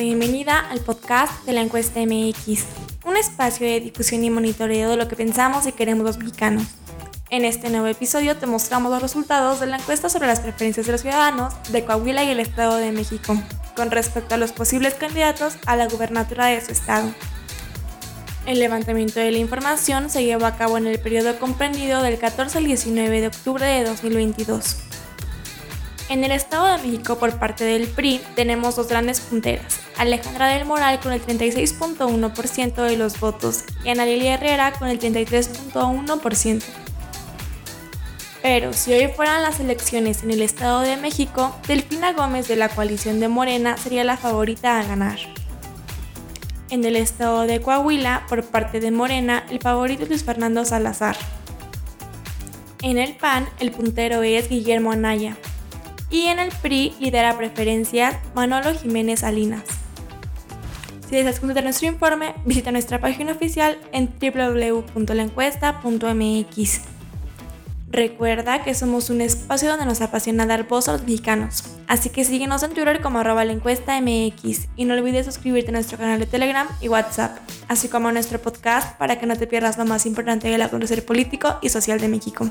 bienvenida al podcast de la encuesta MX, un espacio de difusión y monitoreo de lo que pensamos y queremos los mexicanos. En este nuevo episodio te mostramos los resultados de la encuesta sobre las preferencias de los ciudadanos de Coahuila y el Estado de México, con respecto a los posibles candidatos a la gubernatura de su estado. El levantamiento de la información se llevó a cabo en el periodo comprendido del 14 al 19 de octubre de 2022. En el Estado de México, por parte del PRI, tenemos dos grandes punteras. Alejandra del Moral con el 36.1% de los votos y Ana Lilia Herrera con el 33.1%. Pero si hoy fueran las elecciones en el Estado de México, Delfina Gómez de la coalición de Morena sería la favorita a ganar. En el Estado de Coahuila, por parte de Morena, el favorito es Luis Fernando Salazar. En el PAN, el puntero es Guillermo Anaya, y en el PRI lidera preferencias Manolo Jiménez Salinas. Si deseas consultar nuestro informe, visita nuestra página oficial en www.laencuesta.mx. Recuerda que somos un espacio donde nos apasiona dar voz a los mexicanos, así que síguenos en Twitter como arroba la encuesta MX y no olvides suscribirte a nuestro canal de Telegram y WhatsApp, así como a nuestro podcast para que no te pierdas lo más importante del acontecer político y social de México.